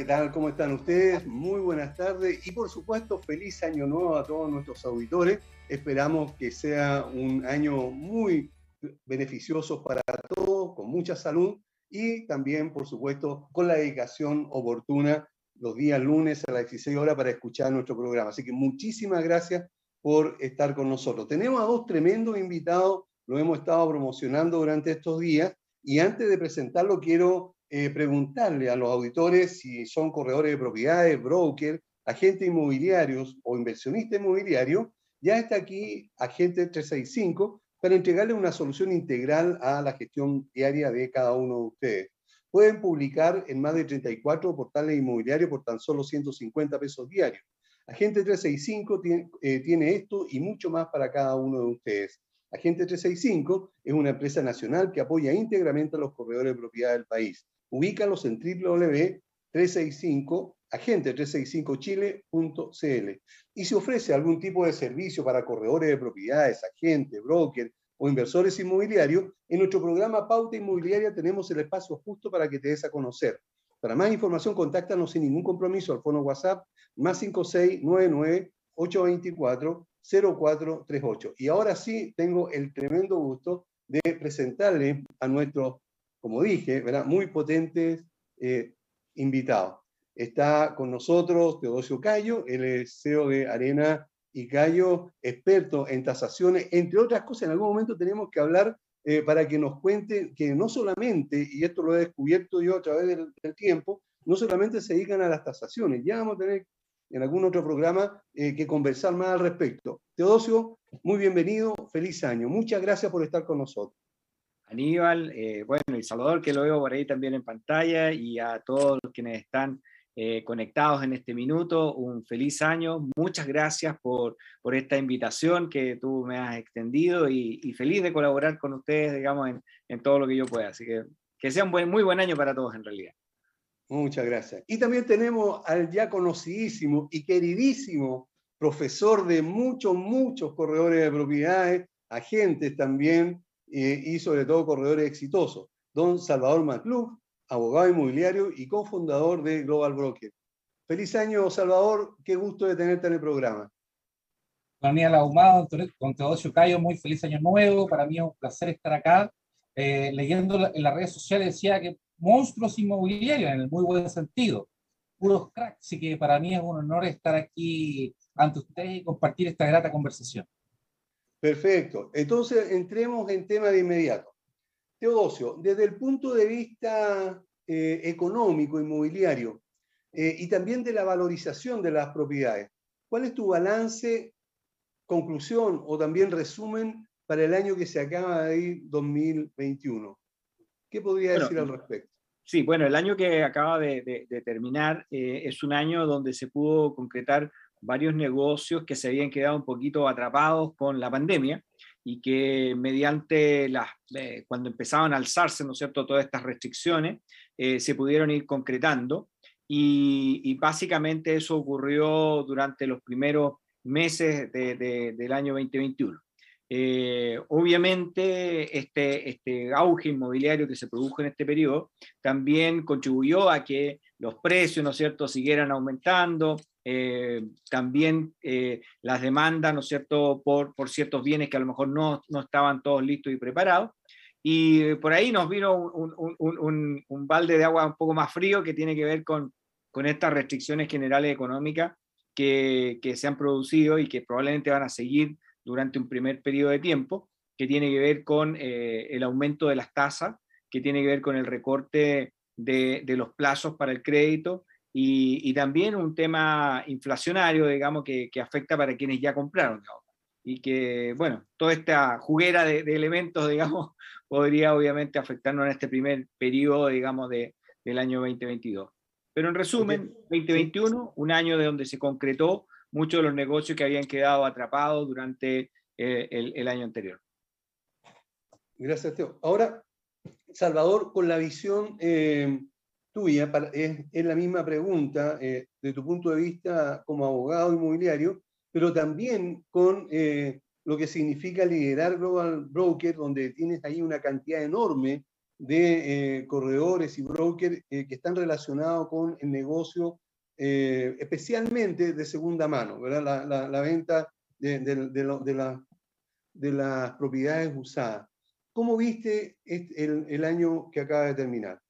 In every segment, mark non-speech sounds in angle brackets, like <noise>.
¿Qué tal? ¿Cómo están ustedes? Muy buenas tardes y por supuesto feliz año nuevo a todos nuestros auditores. Esperamos que sea un año muy beneficioso para todos, con mucha salud y también, por supuesto, con la dedicación oportuna los días lunes a las 16 horas para escuchar nuestro programa. Así que muchísimas gracias por estar con nosotros. Tenemos a dos tremendos invitados, lo hemos estado promocionando durante estos días y antes de presentarlo quiero eh, preguntarle a los auditores si son corredores de propiedades, broker, agentes inmobiliarios o inversionistas inmobiliarios. Ya está aquí Agente 365 para entregarle una solución integral a la gestión diaria de cada uno de ustedes. Pueden publicar en más de 34 portales inmobiliarios por tan solo 150 pesos diarios. Agente 365 tiene, eh, tiene esto y mucho más para cada uno de ustedes. Agente 365 es una empresa nacional que apoya íntegramente a los corredores de propiedad del país ubícalos en www.365 agente365chile.cl y si ofrece algún tipo de servicio para corredores de propiedades, agentes, brokers o inversores inmobiliarios, en nuestro programa Pauta Inmobiliaria tenemos el espacio justo para que te des a conocer. Para más información, contáctanos sin ningún compromiso al fono WhatsApp más 5699 824 0438. Y ahora sí tengo el tremendo gusto de presentarle a nuestro como dije, ¿verdad? muy potentes eh, invitados. Está con nosotros Teodosio Cayo, es CEO de Arena y Cayo, experto en tasaciones, entre otras cosas, en algún momento tenemos que hablar eh, para que nos cuente que no solamente, y esto lo he descubierto yo a través del, tiempo, no solamente se dedican a las tasaciones, ya vamos a tener en algún otro programa eh, que conversar más al respecto. Teodosio, muy bienvenido, feliz año. Muchas gracias por estar con nosotros. Aníbal, eh, bueno, y Salvador, que lo veo por ahí también en pantalla, y a todos los quienes están eh, conectados en este minuto, un feliz año. Muchas gracias por, por esta invitación que tú me has extendido y, feliz de colaborar con ustedes, digamos, en, en, todo lo que yo pueda. Así que que sea un buen, muy buen año para todos en realidad. Muchas gracias. Y también tenemos al ya conocidísimo y queridísimo profesor de muchos, muchos corredores de propiedades, agentes también, y sobre todo corredores exitosos. Don Salvador Maclub, abogado inmobiliario y cofundador de Global Broker. Feliz año, Salvador. Qué gusto de tenerte en el programa. Daniel Ahumado, con Teodosio Cayo, muy feliz año nuevo. Para mí es un placer estar acá. Eh, leyendo en las redes sociales decía que monstruos inmobiliarios, en el muy buen sentido, puros cracks. Así que para mí es un honor estar aquí ante ustedes y compartir esta grata conversación. Perfecto. Entonces, entremos en tema de inmediato. Teodosio, desde el punto de vista eh, económico, inmobiliario, eh, y también de la valorización de las propiedades, ¿cuál es tu balance, conclusión o también resumen para el año que se acaba de ir, 2021? ¿Qué podría decir al respecto? Sí, bueno, el año que acaba de, terminar eh, es un año donde se pudo concretar varios negocios que se habían quedado un poquito atrapados con la pandemia y que mediante las, eh, cuando empezaban a alzarse, ¿no es cierto?, todas estas restricciones, eh, se pudieron ir concretando y, básicamente eso ocurrió durante los primeros meses del año 2021. Eh, obviamente, este, este auge inmobiliario que se produjo en este periodo también contribuyó a que los precios, ¿no es cierto?, siguieran aumentando, eh, también eh, las demandas, ¿no es cierto?, por, por ciertos bienes que a lo mejor no, no estaban todos listos y preparados. Y por ahí nos vino un, un, un, balde de agua un poco más frío que tiene que ver con, con estas restricciones generales económicas que, que, se han producido y que probablemente van a seguir durante un primer periodo de tiempo, que tiene que ver con eh, el aumento de las tasas, que tiene que ver con el recorte de, de los plazos para el crédito y, también un tema inflacionario, digamos, que, afecta para quienes ya compraron. Y que, bueno, toda esta juguera de, elementos, <laughs> digamos, podría obviamente afectarnos en este primer periodo, digamos, de, del año 2022. Pero en resumen, 2021, un año de donde se concretó muchos de los negocios que habían quedado atrapados durante eh, el, año anterior. Gracias, Teo. Ahora, Salvador, con la visión eh, tuya, es, la misma pregunta eh, de tu punto de vista como abogado inmobiliario, pero también con lo que significa liderar Global Broker, donde tienes ahí una cantidad enorme de corredores y brokers que están relacionados con el negocio eh, especialmente de segunda mano, ¿verdad? La, venta de, de, las propiedades usadas. ¿Cómo viste el, el, año que acaba de terminar?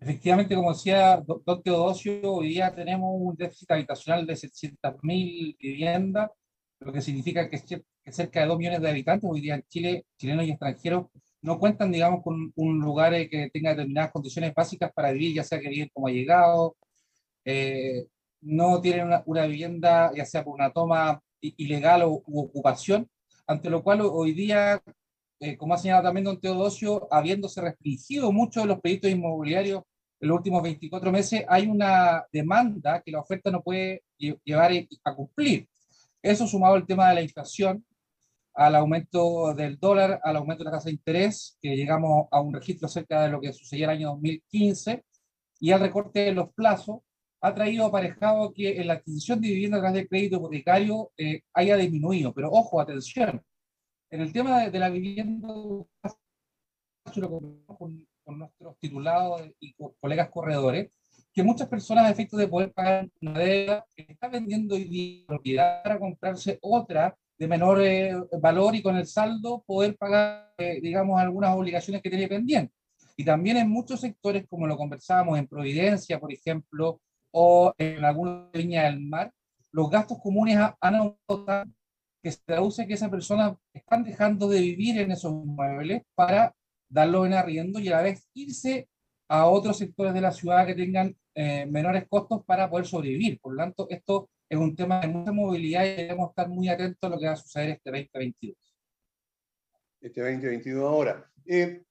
Efectivamente, como decía doctor Teodosio, hoy día tenemos un déficit habitacional de 700.000 viviendas, lo que significa que, cerca de 2 millones de habitantes hoy día en Chile, chilenos y extranjeros, no cuentan, digamos, con un lugar que tenga determinadas condiciones básicas para vivir, ya sea que viven como allegados, eh, no tienen una, vivienda, ya sea por una toma ilegal o u ocupación, ante lo cual hoy día, eh, como ha señalado también don Teodosio, habiéndose restringido mucho de los proyectos inmobiliarios en los últimos 24 meses, hay una demanda que la oferta no puede llevar a cumplir. Eso sumado al tema de la inflación, al aumento del dólar, al aumento de la tasa de interés, que llegamos a un registro cerca de lo que sucedió el año 2015, y al recorte de los plazos, ha traído aparejado que en la adquisición de vivienda a través del crédito hipotecario eh, haya disminuido. Pero ojo, atención, en el tema de, la vivienda, con, con nuestros titulados y colegas corredores, que muchas personas a efectos de poder pagar una deuda están vendiendo hoy día propiedad para comprarse otra de menor eh, valor y con el saldo poder pagar, eh, digamos, algunas obligaciones que tiene pendientes. Y también en muchos sectores, como lo conversábamos en Providencia, por ejemplo, o en alguna línea del mar, los gastos comunes han aumentado que se traduce que esas personas están dejando de vivir en esos inmuebles para darlo en arriendo y a la vez irse a otros sectores de la ciudad que tengan eh, menores costos para poder sobrevivir. Por lo tanto, esto es un tema de mucha movilidad y debemos estar muy atentos a lo que va a suceder este 2022. Este 2022 ahora. Eh,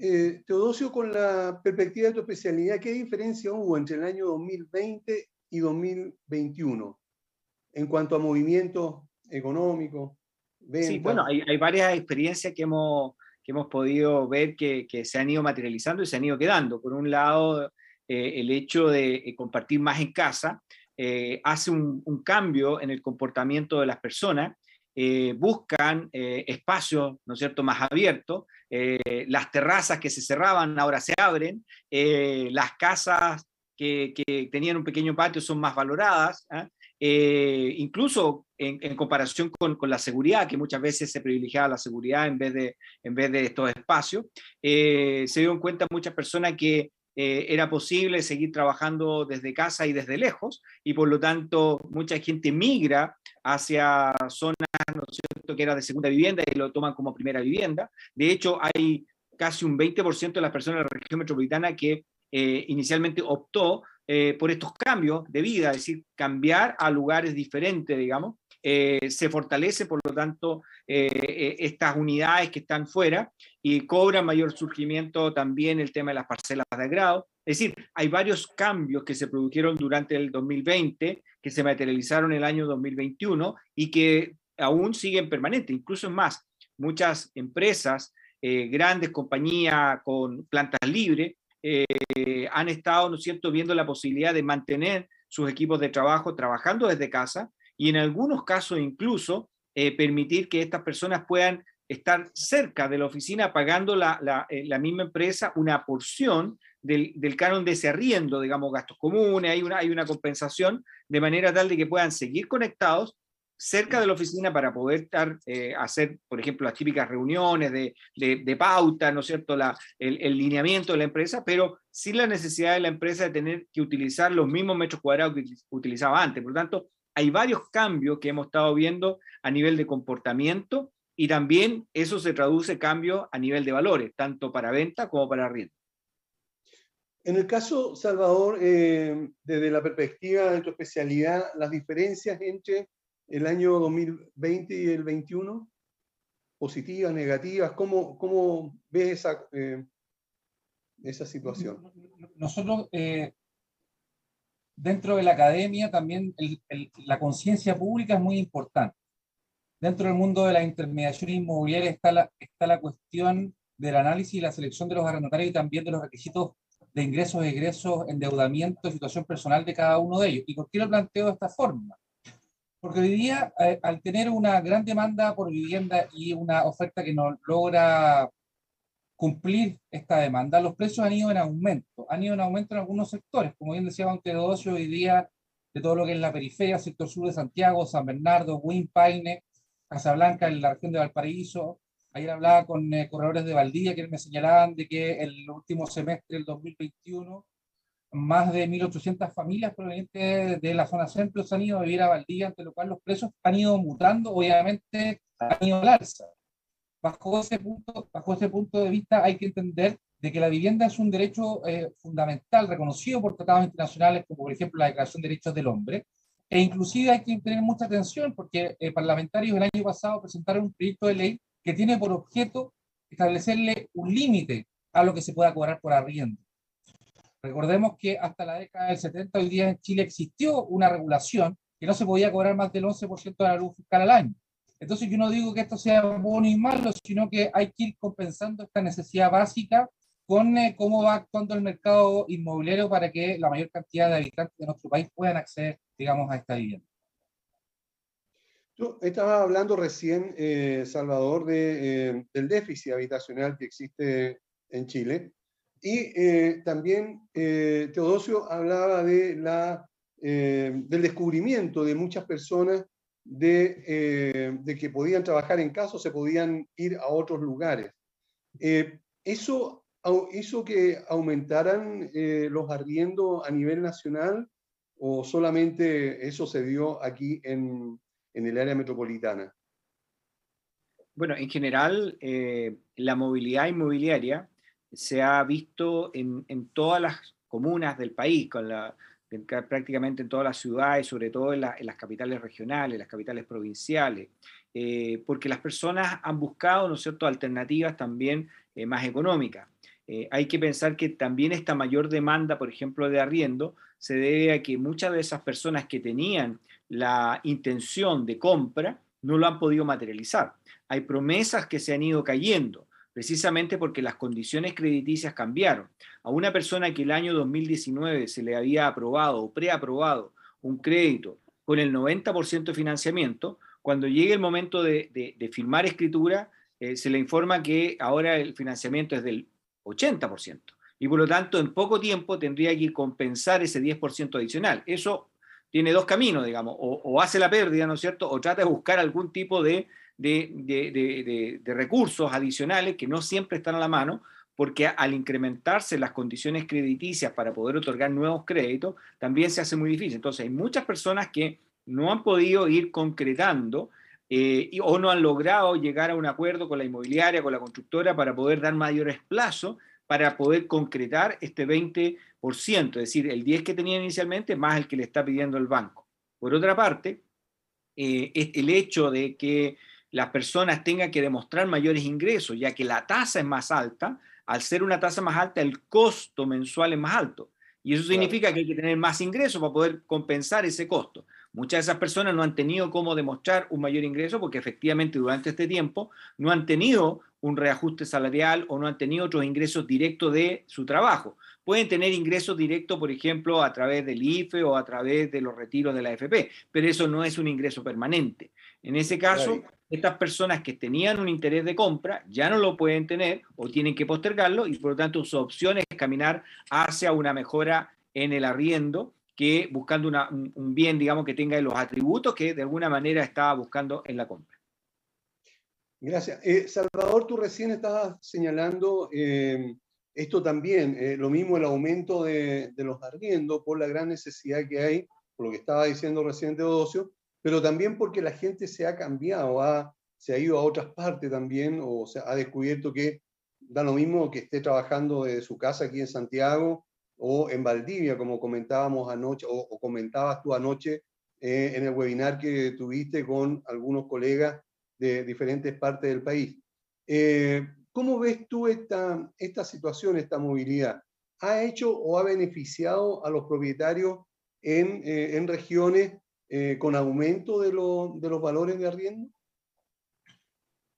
eh, Teodosio, con la perspectiva de tu especialidad, ¿qué diferencia hubo entre el año 2020 y 2021 en cuanto a movimiento económico? Sí, bueno, hay, varias experiencias que hemos, que hemos podido ver que, se han ido materializando y se han ido quedando. Por un lado, eh, el hecho de eh, compartir más en casa hace un, un, cambio en el comportamiento de las personas eh, buscan eh, espacios, ¿no es cierto?, más abiertos. Eh, las terrazas que se cerraban ahora se abren. las casas que, tenían un pequeño patio son más valoradas. ¿Ah? incluso en, comparación con, la seguridad, que muchas veces se privilegiaba la seguridad en vez de, en vez de estos espacios, se dieron cuenta muchas personas que era posible seguir trabajando desde casa y desde lejos, y por lo tanto mucha gente migra hacia zonas, ¿no cierto?, que era de segunda vivienda y lo toman como primera vivienda. De hecho, hay casi un 20% de las personas de la región metropolitana que eh, inicialmente optó eh, por estos cambios de vida, es decir, cambiar a lugares diferentes, digamos. Eh, se fortalece, por lo tanto, estas unidades que están fuera y cobra mayor surgimiento también el tema de las parcelas de grado. Es decir, hay varios cambios que se produjeron durante el 2020 que se materializaron el año 2021 y que aún siguen permanentes. Incluso es más, muchas empresas, eh, grandes compañías con plantas libres, eh, han estado, ¿no es viendo la posibilidad de mantener sus equipos de trabajo trabajando desde casa y en algunos casos incluso eh, permitir que estas personas puedan estar cerca de la oficina pagando la, la misma empresa una porción del, del, canon de ese arriendo, digamos, gastos comunes, hay una, hay una compensación de manera tal de que puedan seguir conectados cerca de la oficina para poder estar, eh, hacer, por ejemplo, las típicas reuniones de, de, pauta, ¿no es cierto?, la, el, lineamiento de la empresa, pero sin la necesidad de la empresa de tener que utilizar los mismos metros cuadrados que utilizaba antes. Por lo tanto, hay varios cambios que hemos estado viendo a nivel de comportamiento y también eso se traduce cambio a nivel de valores, tanto para venta como para arriendo. En el caso, Salvador, eh, desde la perspectiva de tu especialidad, las diferencias entre el año 2020 y el 21, positivas, negativas, ¿cómo, ves esa, eh, esa situación? Nosotros, eh, dentro de la academia, también la conciencia pública es muy importante. Dentro del mundo de la intermediación inmobiliaria está la, está la cuestión del análisis y la selección de los arrendatarios y también de los requisitos de ingresos, egresos, endeudamiento, situación personal de cada uno de ellos. ¿Y por qué lo planteo de esta forma? Porque hoy día, eh, al tener una gran demanda por vivienda y una oferta que no logra cumplir esta demanda, los precios han ido en aumento. Han ido en aumento en algunos sectores, como bien decía Montedocio, hoy día de todo lo que es la periferia, sector sur de Santiago, San Bernardo, Wimpaine, Casablanca, en la región de Valparaíso, Ayer hablaba con eh, corredores de Valdivia que me señalaban de que el último semestre del 2021 más de 1.800 familias provenientes de la zona centro se han ido a vivir a Valdivia, ante lo cual los precios han ido mutando, obviamente han ido al alza. Bajo ese punto, bajo ese punto de vista hay que entender de que la vivienda es un derecho eh, fundamental reconocido por tratados internacionales como por ejemplo la Declaración de Derechos del Hombre, e inclusive hay que tener mucha atención porque eh, parlamentarios el año pasado presentaron un proyecto de ley que tiene por objeto establecerle un límite a lo que se pueda cobrar por arriendo. Recordemos que hasta la década del 70 hoy día en Chile existió una regulación que no se podía cobrar más del 11% de la luz fiscal al año. Entonces yo no digo que esto sea bueno y malo, sino que hay que ir compensando esta necesidad básica con eh, cómo va actuando el mercado inmobiliario para que la mayor cantidad de habitantes de nuestro país puedan acceder, digamos, a esta vivienda. Tú estabas hablando recién, eh, Salvador, eh, del déficit habitacional que existe en Chile. Y eh, también Teodosio hablaba de la, del descubrimiento de muchas personas de, de, que podían trabajar en casa o se podían ir a otros lugares. ¿Eso hizo que aumentaran los arriendos a nivel nacional o solamente eso se dio aquí en, en el área metropolitana? Bueno, en general, eh, la movilidad inmobiliaria se ha visto en, todas las comunas del país, prácticamente en todas las ciudades, sobre todo en, las capitales regionales, las capitales provinciales, eh, porque las personas han buscado, ¿no es cierto?, alternativas también eh, más económicas. hay que pensar que también esta mayor demanda, por ejemplo, de arriendo, se debe a que muchas de esas personas que tenían la intención de compra no lo han podido materializar. Hay promesas que se han ido cayendo, precisamente porque las condiciones crediticias cambiaron. A una persona que el año 2019 se le había aprobado o preaprobado un crédito con el 90% de financiamiento, cuando llegue el momento de, firmar escritura, eh, se le informa que ahora el financiamiento es del 80%. Y por lo tanto, en poco tiempo tendría que compensar ese 10% adicional. Eso tiene dos caminos, digamos, o, hace la pérdida, ¿no es cierto? O trata de buscar algún tipo de, de, recursos adicionales que no siempre están a la mano, porque al incrementarse las condiciones crediticias para poder otorgar nuevos créditos, también se hace muy difícil. Entonces, hay muchas personas que no han podido ir concretando eh, o no han logrado llegar a un acuerdo con la inmobiliaria, con la constructora, para poder dar mayores plazos para poder concretar este 20%, es decir, el 10% que tenía inicialmente más el que le está pidiendo el banco. Por otra parte, eh, el hecho de que las personas tengan que demostrar mayores ingresos, ya que la tasa es más alta, al ser una tasa más alta, el costo mensual es más alto. Y eso significa que hay que tener más ingresos para poder compensar ese costo. Muchas de esas personas no han tenido cómo demostrar un mayor ingreso porque efectivamente durante este tiempo no han tenido un reajuste salarial o no han tenido otros ingresos directos de su trabajo. Pueden tener ingresos directos, por ejemplo, a través del IFE o a través de los retiros de la AFP, pero eso no es un ingreso permanente. En ese caso, estas personas que tenían un interés de compra ya no lo pueden tener o tienen que postergarlo y por lo tanto su opción es caminar hacia una mejora en el arriendo que buscando un, bien, digamos, que tenga los atributos que de alguna manera estaba buscando en la compra. Gracias. Eh, Salvador, tú recién estabas señalando eh, esto también, eh, lo mismo el aumento de, los arriendos por la gran necesidad que hay, por lo que estaba diciendo recién Teodosio, pero también porque la gente se ha cambiado, ha, se ha ido a otras partes también, o se ha descubierto que da lo mismo que esté trabajando desde su casa aquí en Santiago o en Valdivia, como comentábamos anoche, o, comentabas tú anoche eh, en el webinar que tuviste con algunos colegas de diferentes partes del país. Eh, ¿Cómo ves tú esta, esta situación, esta movilidad? ¿Ha hecho o ha beneficiado a los propietarios en, eh, en regiones con aumento de, de los valores de arriendo?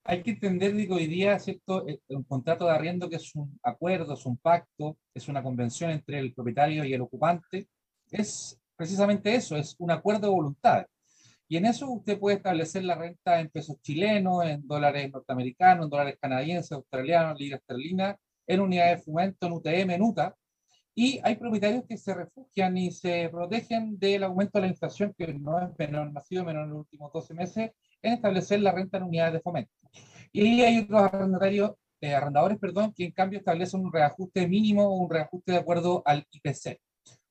hay que entender que hoy día, ¿cierto? Eh, un contrato de arriendo que es un acuerdo, es un pacto, es una convención entre el propietario y el ocupante, es precisamente eso, es un acuerdo de voluntad. Y en eso usted puede establecer la renta en pesos chilenos, en dólares norteamericanos, en dólares canadienses, australianos, libras esterlinas, en unidades de fomento, en UTM, en UTA. Y hay propietarios que se refugian y se protegen del aumento de la inflación, que no es menor, no ha sido menor en los últimos 12 meses, en establecer la renta en unidades de fomento. Y hay otros arrendatarios, eh, arrendadores perdón, que en cambio establecen un reajuste mínimo o un reajuste de acuerdo al IPC.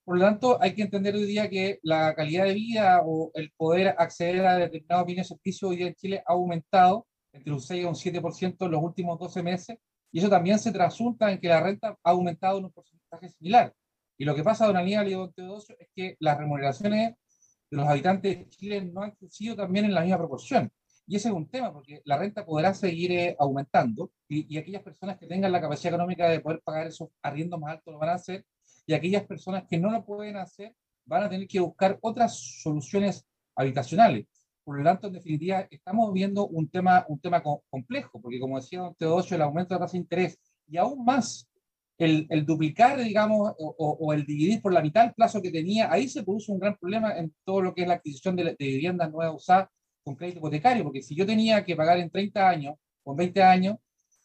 Por lo tanto, hay que entender hoy día que la calidad de vida o el poder acceder a determinados bienes y servicios hoy día en Chile ha aumentado entre un 6 y un 7% en los últimos 12 meses, y eso también se trasunta en que la renta ha aumentado en un porcentaje similar. Y lo que pasa, don Aníbal y don Teodosio, es que las remuneraciones de los habitantes de Chile no han crecido también en la misma proporción. Y ese es un tema, porque la renta podrá seguir eh, aumentando y, aquellas personas que tengan la capacidad económica de poder pagar esos arriendos más altos lo van a hacer, y aquellas personas que no lo pueden hacer van a tener que buscar otras soluciones habitacionales. Por lo tanto, en definitiva, estamos viendo un tema, un tema complejo, porque como decía don Teodosio, el aumento de la tasa de interés y aún más el, el duplicar, digamos, o, o, el dividir por la mitad el plazo que tenía, ahí se produce un gran problema en todo lo que es la adquisición de, de viviendas nuevas usadas con crédito hipotecario, porque si yo tenía que pagar en 30 años en 20 años,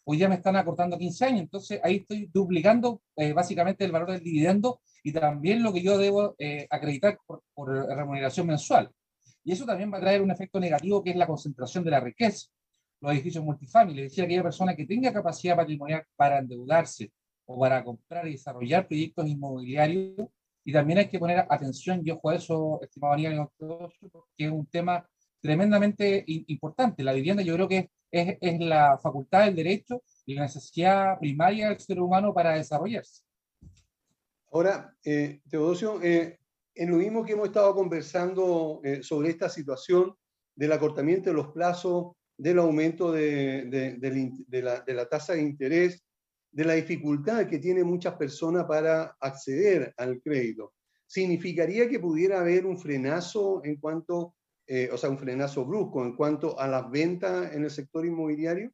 hoy ya me están acortando 15 años, entonces ahí estoy duplicando eh, básicamente el valor del dividendo y también lo que yo debo eh, acreditar por, por, remuneración mensual. Y eso también va a traer un efecto negativo que es la concentración de la riqueza. Los edificios multifamiliares, decía aquella persona que tenga capacidad patrimonial para endeudarse o para comprar y desarrollar proyectos inmobiliarios. Y también hay que poner atención, yo ojo a eso, estimado Daniel, porque es un tema tremendamente importante. La vivienda yo creo que es, es, la facultad del derecho y la necesidad primaria del ser humano para desarrollarse. Ahora, eh, Teodosio, eh, en lo mismo que hemos estado conversando eh, sobre esta situación del acortamiento de los plazos, del aumento de, de, la, de la tasa de interés, de la dificultad que tienen muchas personas para acceder al crédito. ¿Significaría que pudiera haber un frenazo en cuanto, eh, o sea, un frenazo brusco en cuanto a las ventas en el sector inmobiliario?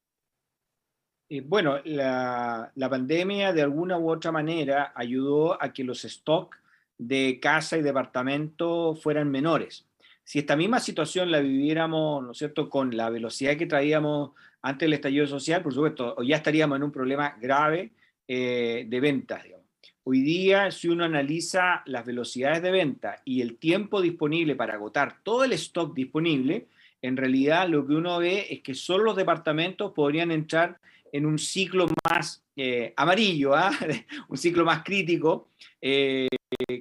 Eh, bueno, la, la, pandemia de alguna u otra manera ayudó a que los stocks de casa y departamento fueran menores. Si esta misma situación la viviéramos, ¿no es cierto?, con la velocidad que traíamos antes del estallido social, por supuesto, ya estaríamos en un problema grave eh, de ventas. Hoy día, si uno analiza las velocidades de venta y el tiempo disponible para agotar todo el stock disponible, en realidad lo que uno ve es que solo los departamentos podrían entrar en un ciclo más eh, amarillo, ¿ah? <laughs> un ciclo más crítico eh,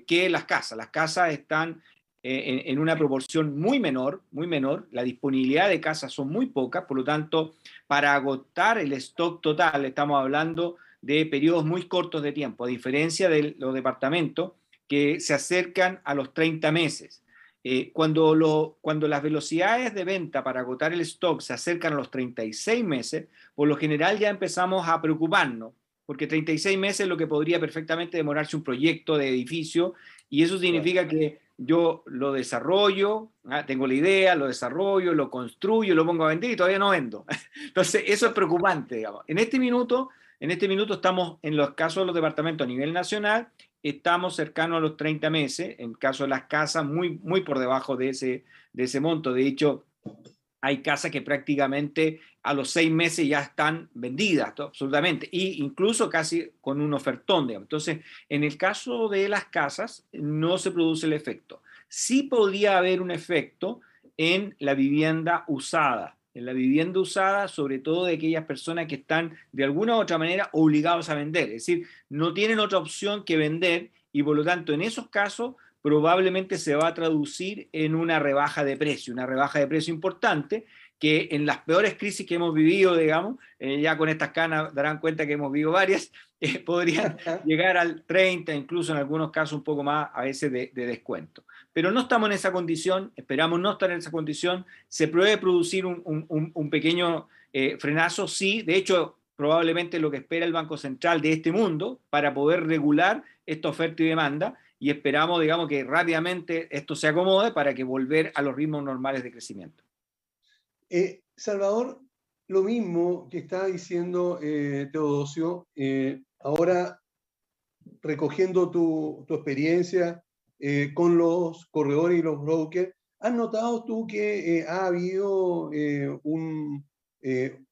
que las casas. Las casas están eh, en, una proporción muy menor, muy menor. La disponibilidad de casas son muy pocas, por lo tanto, para agotar el stock total estamos hablando de periodos muy cortos de tiempo, a diferencia de los departamentos que se acercan a los 30 meses. Eh, cuando, lo, cuando las velocidades de venta para agotar el stock se acercan a los 36 meses, por lo general ya empezamos a preocuparnos, porque 36 meses es lo que podría perfectamente demorarse un proyecto de edificio, y eso significa que yo lo desarrollo, ah, tengo la idea, lo desarrollo, lo construyo, lo pongo a vender y todavía no vendo. <laughs> Entonces, eso es preocupante, digamos. En este minuto, en este minuto estamos, en los casos de los departamentos a nivel nacional, estamos cercanos a los 30 meses, en caso de las casas, muy, muy por debajo de ese, de ese monto. De hecho, hay casas que prácticamente a los seis meses ya están vendidas, absolutamente, e incluso casi con un ofertón. Entonces, en el caso de las casas, no se produce el efecto. Sí podría haber un efecto en la vivienda usada, en la vivienda usada, sobre todo de aquellas personas que están de alguna u otra manera obligados a vender, es decir, no tienen otra opción que vender y por lo tanto en esos casos probablemente se va a traducir en una rebaja de precio, una rebaja de precio importante que en las peores crisis que hemos vivido, digamos, eh, ya con estas canas darán cuenta que hemos vivido varias, <laughs> eh, podrían llegar al 30, incluso en algunos casos un poco más a veces de, descuento. Pero no estamos en esa condición, esperamos no estar en esa condición, se puede producir un, un, pequeño eh, frenazo, sí, de hecho probablemente lo que espera el Banco Central de este mundo para poder regular esta oferta y demanda y esperamos, digamos, que rápidamente esto se acomode para que volver a los ritmos normales de crecimiento. Eh, Salvador, lo mismo que está diciendo eh, Teodosio, eh, ahora recogiendo tu, experiencia con los corredores y los brokers, ¿has notado tú que ha habido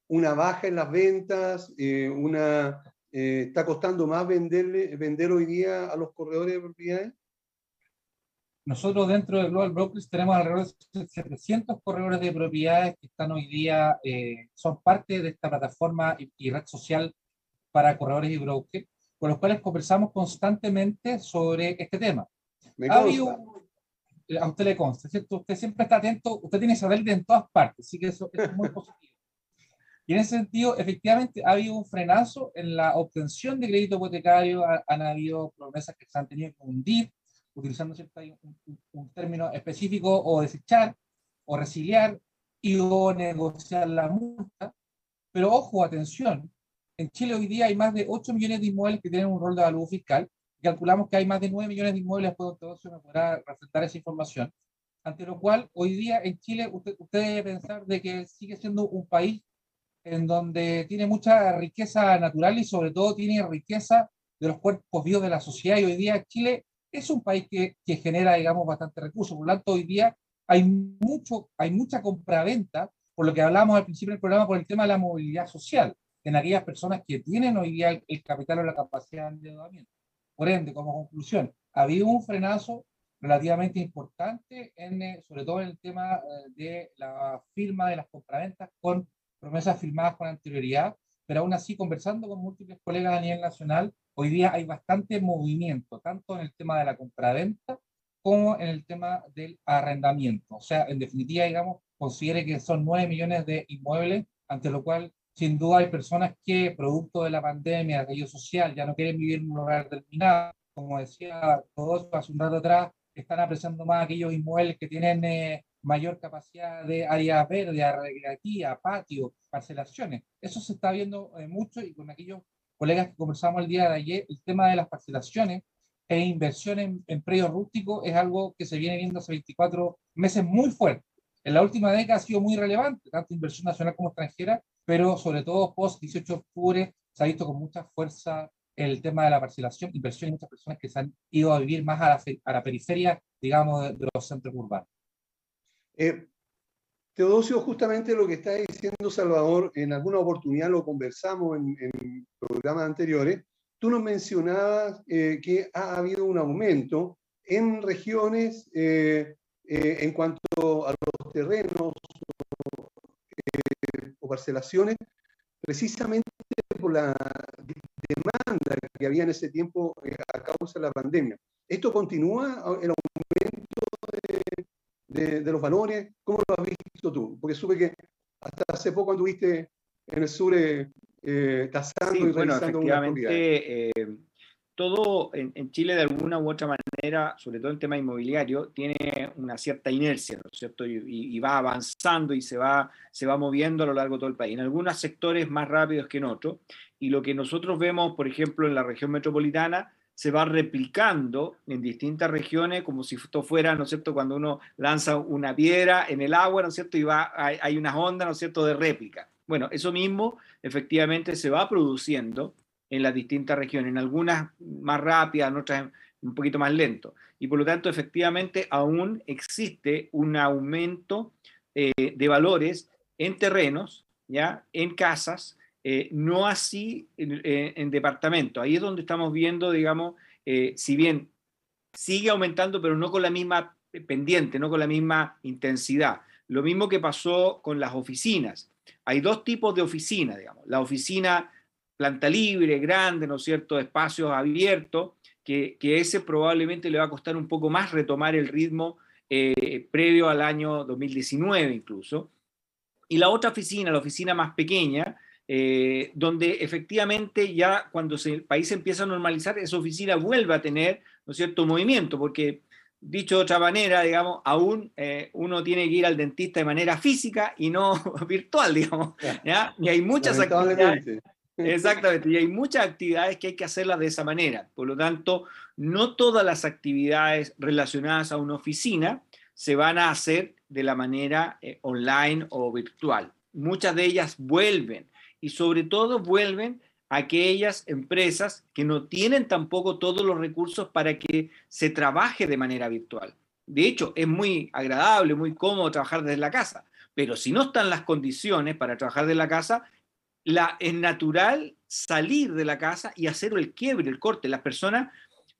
una baja en las ventas? una, ¿Está costando más venderle, vender hoy día a los corredores de propiedades? Nosotros dentro de Global Brokers tenemos alrededor de 700 corredores de propiedades que están hoy día, eh, son parte de esta plataforma y, red social para corredores y brokers, con los cuales conversamos constantemente sobre este tema. Me eh, a usted le consta, ¿cierto? Usted siempre está atento, usted tiene satélite en todas partes, así que eso, es muy <laughs> positivo. En ese sentido, efectivamente, ha habido un frenazo en la obtención de crédito hipotecario, han habido promesas que se han tenido que hundir, utilizando un, término específico, o desechar, o resiliar, y o negociar la multa. Pero ojo, atención, en Chile hoy día hay más de 8 millones de inmuebles que tienen un rol de valor fiscal. Calculamos que hay más de 9 millones de inmuebles, después todo eso me podrá presentar esa información. Ante lo cual, hoy día en Chile usted, usted debe pensar de que sigue siendo un país en donde tiene mucha riqueza natural y sobre todo tiene riqueza de los cuerpos vivos de la sociedad. Y hoy día Chile es un país que, que genera, digamos, bastante recursos. Por lo tanto, hoy día hay, mucho, hay mucha compraventa, por lo que hablamos al principio del programa, por el tema de la movilidad social, en aquellas personas que tienen hoy día el, capital o la capacidad de endeudamiento. Por ende, como conclusión, ha habido un frenazo relativamente importante, en, eh, sobre todo en el tema eh, de la firma de las compraventas con promesas firmadas con anterioridad, pero aún así conversando con múltiples colegas a nivel nacional, hoy día hay bastante movimiento, tanto en el tema de la compraventa como en el tema del arrendamiento. O sea, en definitiva, digamos, considere que son 9 millones de inmuebles, ante lo cual, sin duda, hay personas que, producto de la pandemia, de ello social, ya no quieren vivir en un lugar determinado. Como decía todos hace un rato atrás, están apreciando más aquellos inmuebles que tienen eh, mayor capacidad de área verde, recreativa, patio, parcelaciones. Eso se está viendo eh, mucho y con aquellos colegas que conversamos el día de ayer, el tema de las parcelaciones e inversión en, en predios rústicos es algo que se viene viendo hace 24 meses muy fuerte. En la última década ha sido muy relevante, tanto inversión nacional como extranjera, pero sobre todo post 18 de octubre se ha visto con mucha fuerza el tema de la parcelación, inversión y muchas personas que se han ido a vivir más a la, a la periferia, digamos, de, de los centros urbanos. Eh, Teodosio, justamente lo que está diciendo Salvador, en alguna oportunidad lo conversamos en, programas anteriores, tú nos mencionabas eh, que ha habido un aumento en regiones eh, en cuanto a los terrenos o parcelaciones, precisamente por la demanda que había en ese tiempo a causa de la pandemia. ¿Esto continúa el aumento de, los valores? ¿Cómo lo has visto tú? Porque supe que hasta hace poco anduviste en el sur eh, eh tasando y bueno, efectivamente, eh, todo en, Chile de alguna u otra manera, sobre todo en tema inmobiliario, tiene una cierta inercia, ¿no es cierto? Y, va avanzando y se va, se va moviendo a lo largo de todo el país. En algunos sectores más rápidos que en otros. Y lo que nosotros vemos, por ejemplo, en la región metropolitana, se va replicando en distintas regiones como si esto fuera, ¿no es cierto?, cuando uno lanza una piedra en el agua, ¿no es cierto?, y va, hay, hay unas ondas, ¿no es cierto?, de réplica. Bueno, eso mismo efectivamente se va produciendo en las distintas regiones, en algunas más rápidas, en otras un poquito más lento. Y por lo tanto, efectivamente, aún existe un aumento eh, de valores en terrenos, ¿ya? en casas, eh, no así en, departamento. Ahí es donde estamos viendo, digamos, eh, si bien sigue aumentando, pero no con la misma pendiente, no con la misma intensidad. Lo mismo que pasó con las oficinas. Hay dos tipos de oficinas, digamos. La oficina planta libre, grande, ¿no es cierto?, espacios abiertos, que, ese probablemente le va a costar un poco más retomar el ritmo eh, previo al año 2019 incluso. Y la otra oficina, la oficina más pequeña, eh, donde efectivamente ya cuando el país empieza a normalizar, esa oficina vuelve a tener ¿no cierto? movimiento, porque dicho de otra manera, digamos, aún eh, uno tiene que ir al dentista de manera física y no <laughs> virtual, digamos. Y hay muchas actividades. Exactamente, y hay muchas actividades que hay que hacerlas de esa manera. Por lo tanto, no todas las actividades relacionadas a una oficina se van a hacer de la manera eh, online o virtual. Muchas de ellas vuelven y sobre todo vuelven aquellas empresas que no tienen tampoco todos los recursos para que se trabaje de manera virtual. De hecho, es muy agradable, muy cómodo trabajar desde la casa, pero si no están las condiciones para trabajar desde la casa, la, es natural salir de la casa y hacer el quiebre, el corte. Las personas,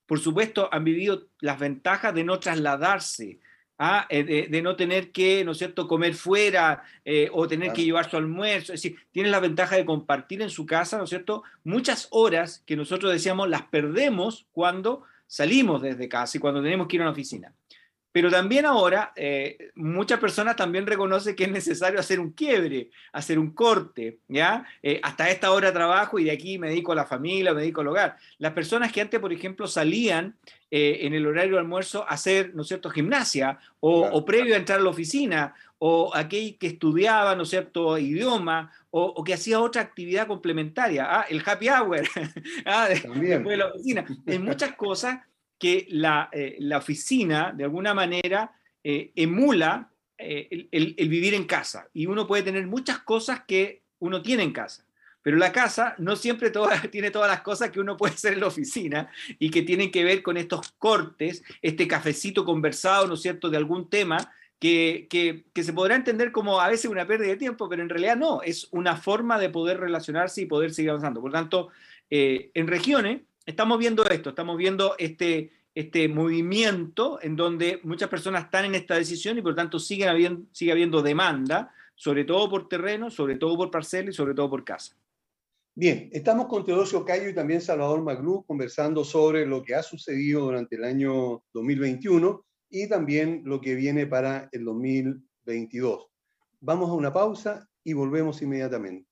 por supuesto, han vivido las ventajas de no trasladarse, ¿ah? Eh, de, no tener que, ¿no es cierto?, comer fuera eh, o tener que llevar su almuerzo. Es decir, tienen la ventaja de compartir en su casa, ¿no es cierto?, muchas horas que nosotros decíamos las perdemos cuando salimos desde casa y cuando tenemos que ir a una oficina. Pero también ahora eh, muchas personas también reconocen que es necesario hacer un quiebre, hacer un corte, ¿ya? Eh, hasta esta hora trabajo y de aquí me dedico a la familia, me dedico al hogar. Las personas que antes, por ejemplo, salían eh, en el horario de almuerzo a hacer, ¿no es cierto?, gimnasia o, previo a entrar a la oficina o aquel que estudiaba, ¿no es cierto?, idioma o, que hacía otra actividad complementaria, ah, el happy hour, <laughs> ah, después de la oficina. En muchas cosas que la, eh, la oficina, de alguna manera, eh, emula eh, el, vivir en casa. Y uno puede tener muchas cosas que uno tiene en casa. Pero la casa no siempre <laughs> tiene todas las cosas que uno puede hacer en la oficina y que tienen que ver con estos cortes, este cafecito conversado, ¿no es cierto?, de algún tema que, que, que, se podrá entender como a veces una pérdida de tiempo, pero en realidad no, es una forma de poder relacionarse y poder seguir avanzando. Por tanto, en regiones estamos viendo esto, estamos viendo este, este movimiento en donde muchas personas están en esta decisión y por lo tanto sigue habiendo, sigue habiendo demanda, sobre todo por terreno, sobre todo por parcela y sobre todo por casa. Bien, estamos con Teodosio Cayo y también Salvador Maglú conversando sobre lo que ha sucedido durante el año 2021 y también lo que viene para el 2022. Vamos a una pausa y volvemos inmediatamente.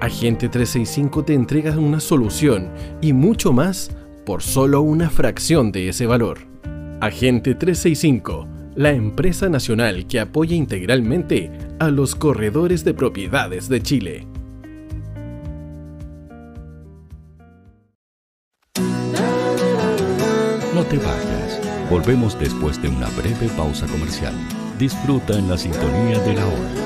Agente 365 te entrega una solución y mucho más por solo una fracción de ese valor. Agente 365, la empresa nacional que apoya integralmente a los corredores de propiedades de Chile. No te vayas. Volvemos después de una breve pausa comercial. Disfruta en la sintonía de la hora.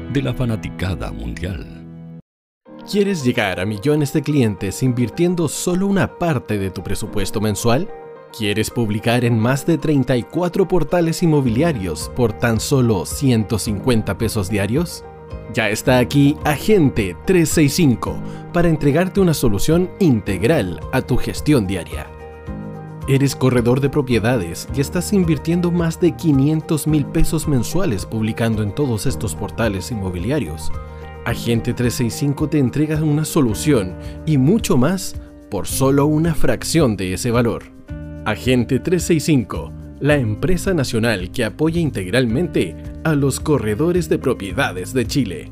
de la fanaticada mundial. ¿Quieres llegar a millones de clientes invirtiendo solo una parte de tu presupuesto mensual? ¿Quieres publicar en más de 34 portales inmobiliarios por tan solo 150 pesos diarios? Ya está aquí Agente 365 para entregarte una solución integral a tu gestión diaria. Eres corredor de propiedades y estás invirtiendo más de 500 mil pesos mensuales publicando en todos estos portales inmobiliarios. Agente 365 te entrega una solución y mucho más por solo una fracción de ese valor. Agente 365, la empresa nacional que apoya integralmente a los corredores de propiedades de Chile.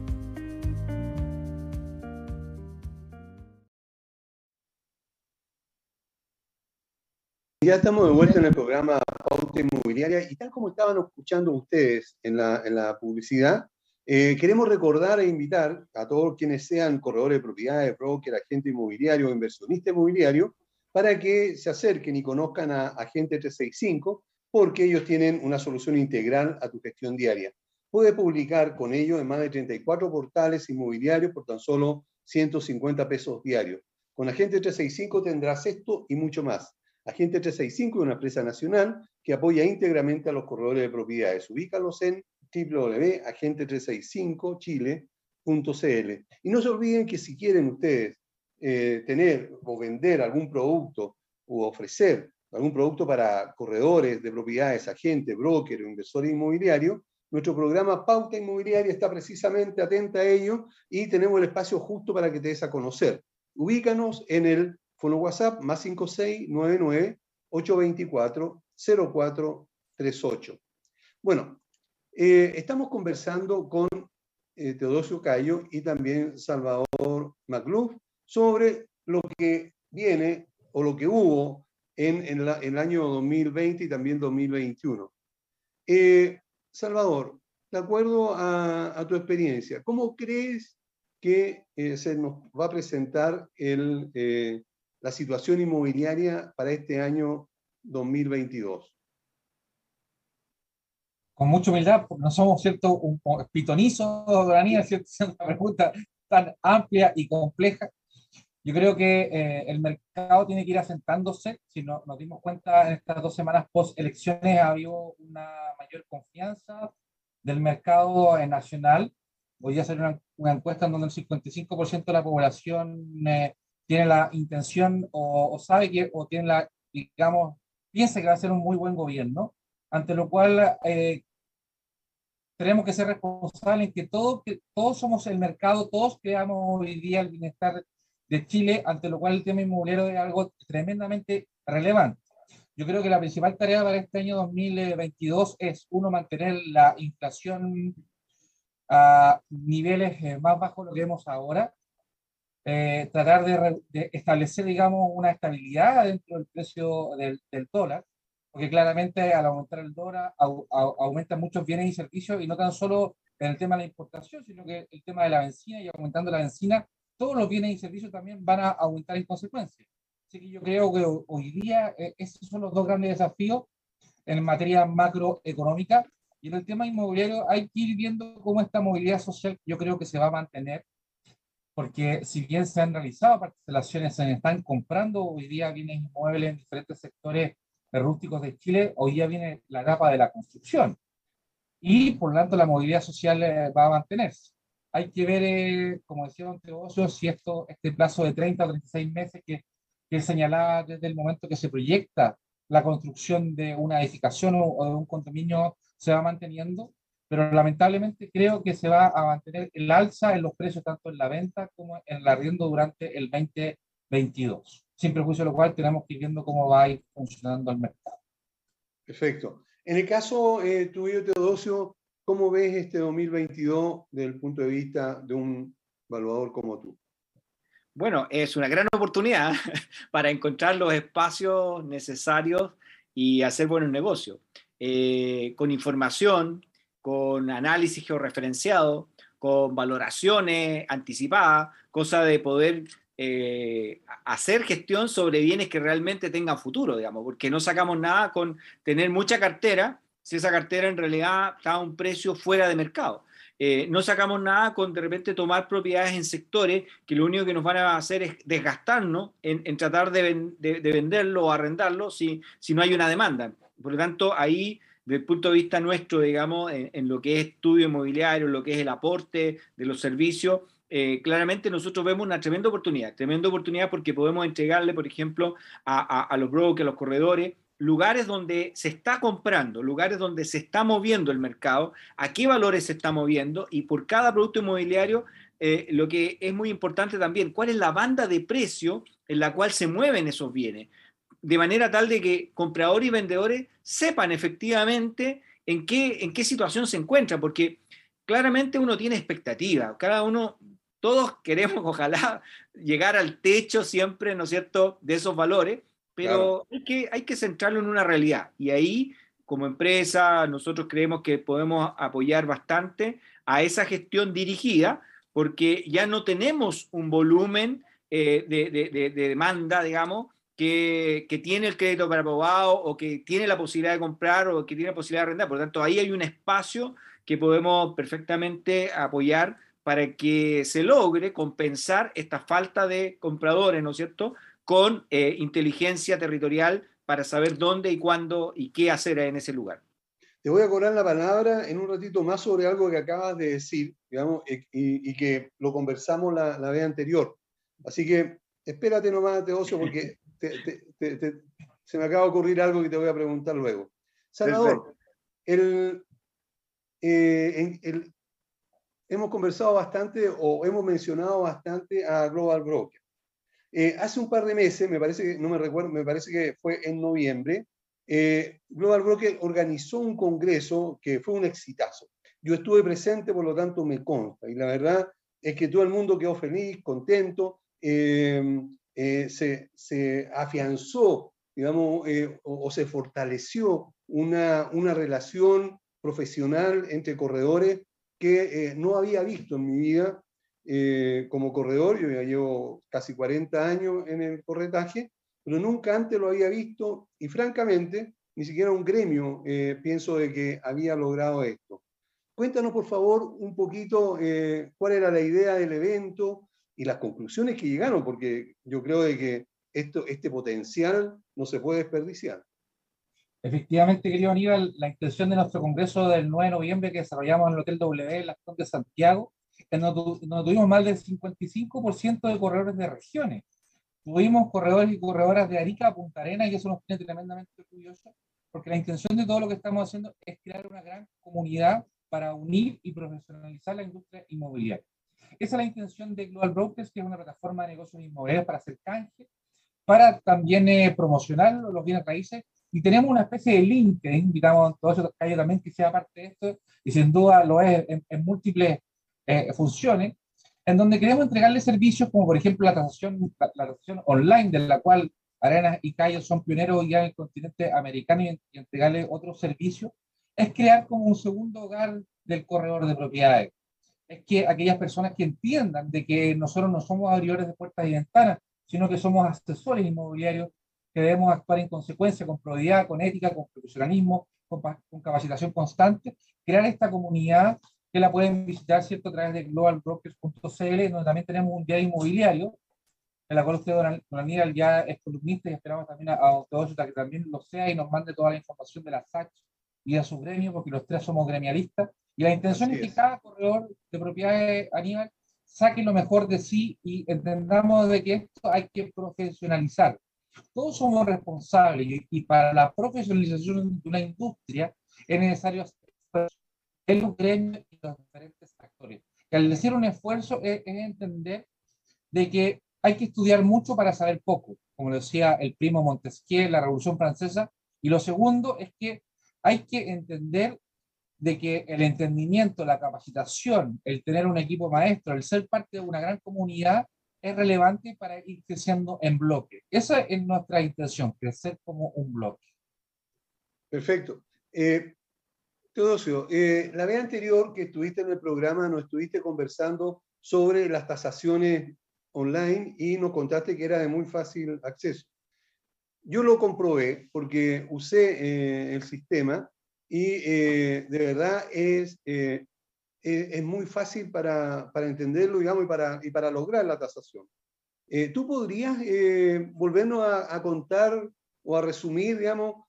Ya estamos de vuelta en el programa Pauta Inmobiliaria y tal como estaban escuchando ustedes en la, en la publicidad, eh, queremos recordar e invitar a todos quienes sean corredores de propiedades, broker, agente inmobiliario o inversionista inmobiliario para que se acerquen y conozcan a Agente 365 porque ellos tienen una solución integral a tu gestión diaria. Puedes publicar con ellos en más de 34 portales inmobiliarios por tan solo 150 pesos diarios. Con Agente 365 tendrás esto y mucho más. Agente 365 es una empresa nacional que apoya íntegramente a los corredores de propiedades. Ubícalos en www.agente365chile.cl. Y no se olviden que si quieren ustedes eh, tener o vender algún producto o ofrecer algún producto para corredores de propiedades, agentes, broker o inversor inmobiliario, nuestro programa Pauta Inmobiliaria está precisamente atenta a ello y tenemos el espacio justo para que te des a conocer. Ubícanos en el fono WhatsApp más 5699 824 0438. Bueno, eh, estamos conversando con eh, Teodosio Cayo y también Salvador Macluf sobre lo que viene o lo que hubo en, el año 2020 y también 2021. Eh, Salvador, de acuerdo a, tu experiencia, ¿cómo crees que se nos va a presentar el, la situación inmobiliaria para este año 2022? con mucha humildad, no somos cierto un pitonizo de ¿cierto? <laughs> Es una pregunta tan amplia y compleja. Yo creo que eh, el mercado tiene que ir asentándose. Si no, nos dimos cuenta en estas dos semanas post elecciones, ha habido una mayor confianza del mercado nacional. Voy a hacer una, una, encuesta en donde el 55% de la población eh, tiene la intención o, o, sabe que, o tiene la, digamos, piensa que va a ser un muy buen gobierno, ante lo cual eh, tenemos que ser responsables que, todo, que todos somos el mercado, todos creamos hoy día el bienestar de Chile, ante lo cual el tema inmobiliario es algo tremendamente relevante. Yo creo que la principal tarea para este año 2022 es, uno, mantener la inflación a niveles eh, más bajos de lo que vemos ahora, eh, tratar de, establecer, digamos, una estabilidad dentro del precio del, del dólar, porque claramente al aumentar el dólar aumentan muchos bienes y servicios y no tan solo en el tema de la importación, sino que el tema de la benzina y aumentando la benzina, todos los bienes y servicios también van a aumentar en consecuencia. Así que yo creo que hoy día eh, esos son los dos grandes desafíos en materia macroeconómica y en el tema inmobiliario hay que ir viendo cómo esta movilidad social yo creo que se va a mantener, porque si bien se han realizado parcelaciones, se están comprando hoy día bienes inmuebles en diferentes sectores rústicos de Chile, hoy ya viene la etapa de la construcción. Y por lo tanto la movilidad social eh, va a mantenerse. Hay que ver, eh, como decía don Teodosio, si esto, este plazo de 30 o 36 meses que, que señalaba desde el momento que se proyecta la construcción de una edificación o, de un condominio se va manteniendo, pero lamentablemente creo que se va a mantener el alza en los precios tanto en la venta como en el arriendo durante el 2022 sin perjuicio de lo cual tenemos que ir viendo cómo va a ir funcionando el mercado. Perfecto. En el caso eh, tuyo, Teodosio, ¿cómo ves este 2022 desde el punto de vista de un evaluador como tú? Bueno, es una gran oportunidad <laughs> para encontrar los espacios necesarios y hacer buenos negocios. Eh, con información, con análisis georreferenciado, con valoraciones anticipadas, cosa de poder eh, hacer gestión sobre bienes que realmente tengan futuro, digamos, porque no sacamos nada con tener mucha cartera si esa cartera en realidad está a un precio fuera de mercado. eh, no sacamos nada con de repente tomar propiedades en sectores que lo único que nos van a hacer es desgastarnos en, tratar de, venderlo o arrendarlo si, si no hay una demanda. Por lo tanto, ahí, desde el punto de vista nuestro, digamos, en, lo que es estudio inmobiliario, lo que es el aporte de los servicios, eh, claramente nosotros vemos una tremenda oportunidad, tremenda oportunidad porque podemos entregarle, por ejemplo, a, los brokers, a los corredores, lugares donde se está comprando, lugares donde se está moviendo el mercado, a qué valores se está moviendo y por cada producto inmobiliario, eh, lo que es muy importante también, cuál es la banda de precio en la cual se mueven esos bienes, de manera tal de que compradores y vendedores sepan efectivamente en qué, en qué situación se encuentra, porque claramente uno tiene expectativa, cada uno, todos <laughs> queremos ojalá llegar al techo siempre, ¿no es cierto?, de esos valores, pero hay, que, hay que centrarlo en una realidad. Y ahí, como empresa, nosotros creemos que podemos apoyar bastante a esa gestión dirigida, porque ya no tenemos un volumen eh, de, demanda, digamos, que, que, tiene el crédito para aprobado o que tiene la posibilidad de comprar o que tiene la posibilidad de arrendar. Por lo tanto, ahí hay un espacio que podemos perfectamente apoyar para que se logre compensar esta falta de compradores, ¿no es cierto?, con eh, inteligencia territorial para saber dónde y cuándo y qué hacer en ese lugar. Te voy a cobrar la palabra en un ratito más sobre algo que acabas de decir, digamos, y, que lo conversamos la, vez anterior. Así que espérate nomás, Teocio, porque <laughs> se me acaba de ocurrir algo que te voy a preguntar luego. Salvador, eh, hemos conversado bastante o hemos mencionado bastante a Global Broker. Eh, hace un par de meses, me parece que, no me recuerdo, me parece que fue en noviembre, eh, Global Broker organizó un congreso que fue un exitazo. Yo estuve presente, por lo tanto me consta, y la verdad es que todo el mundo quedó feliz, contento, eh, se, se, afianzó, digamos, o, o, se fortaleció una, una relación profesional entre corredores que no había visto en mi vida eh, como corredor, yo ya llevo casi 40 años en el corretaje, pero nunca antes lo había visto y francamente, ni siquiera un gremio eh, pienso de que había logrado esto. Cuéntanos por favor un poquito eh, cuál era la idea del evento y las conclusiones que llegaron, porque yo creo de que esto, este potencial no se puede desperdiciar. Efectivamente, querido Aníbal, la intención de nuestro congreso del 9 de noviembre que desarrollamos en el Hotel W en la de Santiago no, tuvimos más del 55% de corredores de regiones. Tuvimos corredores y corredoras de Arica a Punta Arenas y eso nos tiene tremendamente orgullosos porque la intención de todo lo que estamos haciendo es crear una gran comunidad para unir y profesionalizar la industria inmobiliaria. Esa es la intención de Global Brokers, que es una plataforma de negocios inmobiliarios para hacer canje, para también eh, promocionar los bienes raíces. Y tenemos una especie de link que invitamos a todos los que también que sea parte de esto, y sin duda lo es en múltiples eh, funcione, en donde queremos entregarle servicios como por ejemplo la transacción, la, transacción online, de la cual Arenas y Cayo son pioneros ya en el continente americano y, entregarle otros servicios, es crear como un segundo hogar del corredor de propiedades. Es que aquellas personas que entiendan de que nosotros no somos abridores de puertas y ventanas, sino que somos asesores inmobiliarios que debemos actuar en consecuencia, con probidad, con ética, con profesionalismo, con, con capacitación constante, crear esta comunidad que la pueden visitar, ¿cierto?, a través de globalbrokers.cl, donde también tenemos un día inmobiliario, en la cual usted, don, Aníbal, ya es columnista y esperamos también a, a que también lo sea y nos mande toda la información de la SAC y de su gremio, porque los tres somos gremialistas. Y la intención es que cada corredor de propiedades, Aníbal, saque lo mejor de sí y entendamos de que esto hay que profesionalizar. Todos somos responsables y, y para la profesionalización de una industria es necesario en los gremios y los diferentes actores. Que al decir un esfuerzo es, entender de que hay que estudiar mucho para saber poco, como decía el primo Montesquieu, la Revolución Francesa, y lo segundo es que hay que entender de que el entendimiento, la capacitación, el tener un equipo maestro, el ser parte de una gran comunidad es relevante para ir creciendo en bloque. Esa es nuestra intención, crecer como un bloque. Perfecto. Eh, Teodosio, eh, la vez anterior que estuviste en el programa nos estuviste conversando sobre las tasaciones online y nos contaste que era de muy fácil acceso. Yo lo comprobé porque usé eh, el sistema y eh, de verdad es eh, es muy fácil para, para, entenderlo, digamos, y para, y para lograr la tasación. Eh, ¿Tú podrías eh, volvernos a, a, contar o a resumir, digamos,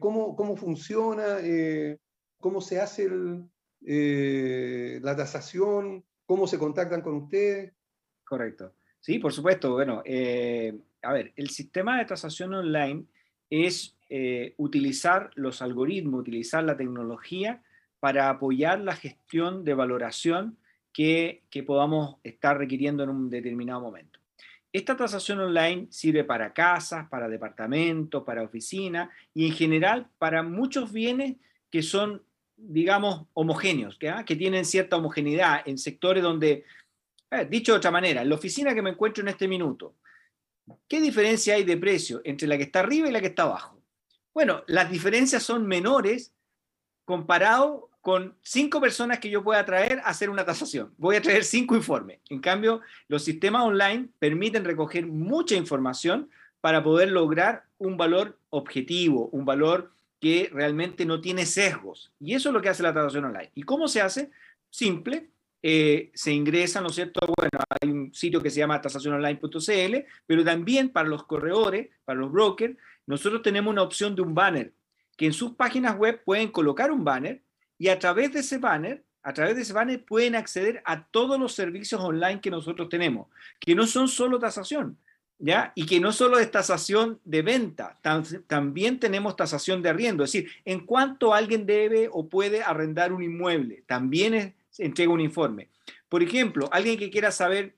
cómo, cómo funciona, cómo se hace el, la tasación, cómo se contactan con ustedes? Correcto. Sí, por supuesto. Bueno, a ver, el sistema de tasación online es utilizar los algoritmos, utilizar la tecnología para apoyar la gestión de valoración que, podamos estar requiriendo en un determinado momento. Esta tasación online sirve para casas, para departamentos, para oficinas y en general para muchos bienes que son, digamos, homogéneos, que tienen cierta homogeneidad en sectores donde, dicho de otra manera, la oficina que me encuentro en este minuto, ¿qué diferencia hay de precio entre la que está arriba y la que está abajo? Bueno, las diferencias son menores comparado con cinco personas que yo pueda traer a hacer una tasación. Voy a traer cinco informes. En cambio, los sistemas online permiten recoger mucha información para poder lograr un valor objetivo, un valor que realmente no tiene sesgos. Y eso es lo que hace la tasación online. ¿Y cómo se hace? Simple. Eh, se ingresa, ¿no es cierto? Bueno, hay un sitio que se llama tasaciononline.cl, pero también para los corredores, para los brokers, nosotros tenemos una opción de un banner, que en sus páginas web pueden colocar un banner y a través de ese banner, a través de ese banner pueden acceder a todos los servicios online que nosotros tenemos, que no son solo tasación, ¿ya? Y que no solo es tasación de venta, también tenemos tasación de arriendo, es decir, en cuanto alguien debe o puede arrendar un inmueble, también se entrega un informe. Por ejemplo, alguien que quiera saber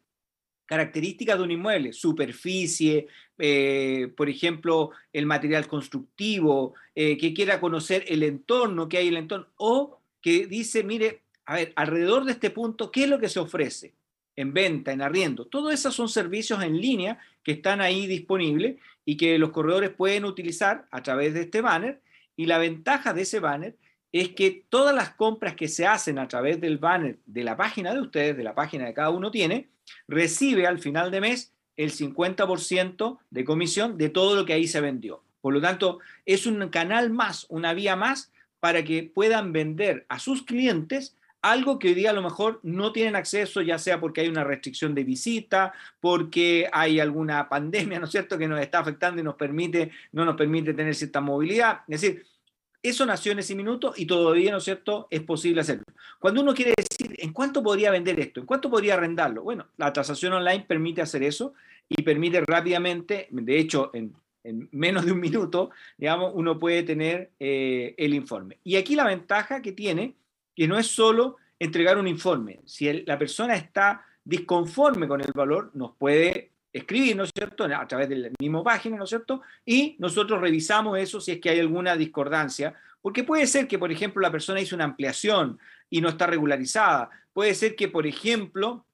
características de un inmueble, superficie, eh, por ejemplo, el material constructivo, eh, que quiera conocer el entorno, que hay en el entorno, o que dice, mire, a ver, alrededor de este punto, ¿qué es lo que se ofrece? En venta, en arriendo. Todos esos son servicios en línea que están ahí disponibles y que los corredores pueden utilizar a través de este banner. Y la ventaja de ese banner es que todas las compras que se hacen a través del banner de la página de ustedes, de la página que cada uno tiene, recibe al final de mes el 50% de comisión de todo lo que ahí se vendió. Por lo tanto, es un canal más, una vía más para que puedan vender a sus clientes algo que hoy día a lo mejor no tienen acceso, ya sea porque hay una restricción de visita, porque hay alguna <laughs> pandemia, ¿no es cierto?, que nos está afectando y nos permite, no nos permite tener cierta movilidad. Es decir, eso nació en ese minuto y todavía, ¿no es cierto?, es posible hacerlo. Cuando uno quiere decir, ¿en cuánto podría vender esto? ¿En cuánto podría arrendarlo? Bueno, la transacción online permite hacer eso y permite rápidamente, de hecho, en, menos de un minuto, digamos, uno puede tener eh, el informe. Y aquí la ventaja que tiene, que no es solo entregar un informe. Si la persona está disconforme con el valor, nos puede escribir, ¿no es cierto?, a través de la misma página, ¿no es cierto? Y nosotros revisamos eso si es que hay alguna discordancia, porque puede ser que, por ejemplo, la persona hizo una ampliación y no está regularizada. Puede ser que, por ejemplo,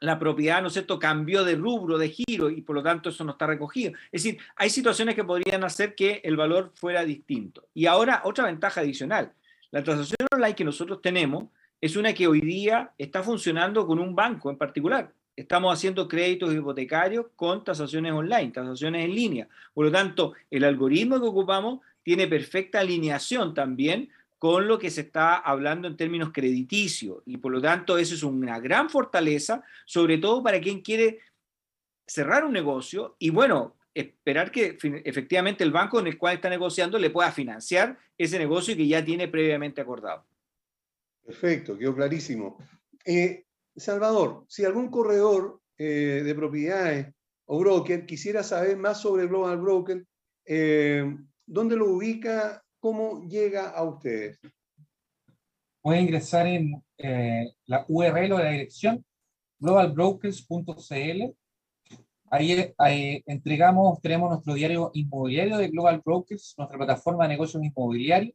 la propiedad, ¿no es cierto?, cambió de rubro, de giro, y por lo tanto eso no está recogido. Es decir, hay situaciones que podrían hacer que el valor fuera distinto. Y ahora, otra ventaja adicional. La transacción online que nosotros tenemos es una que hoy día está funcionando con un banco en particular estamos haciendo créditos hipotecarios con tasaciones online, tasaciones en línea. Por lo tanto, el algoritmo que ocupamos tiene perfecta alineación también con lo que se está hablando en términos crediticios. Y por lo tanto, eso es una gran fortaleza, sobre todo para quien quiere cerrar un negocio y, bueno, esperar que efectivamente el banco en el cual está negociando le pueda financiar ese negocio que ya tiene previamente acordado. Perfecto, quedó clarísimo. Eh, Salvador, si algún corredor eh, de propiedades o broker quisiera saber más sobre Global Broker, eh, ¿dónde lo ubica? ¿Cómo llega a ustedes? Puede ingresar en eh, la URL o la dirección globalbrokers.cl. Ahí, ahí, entregamos, tenemos nuestro diario inmobiliario de Global Brokers, nuestra plataforma de negocios inmobiliarios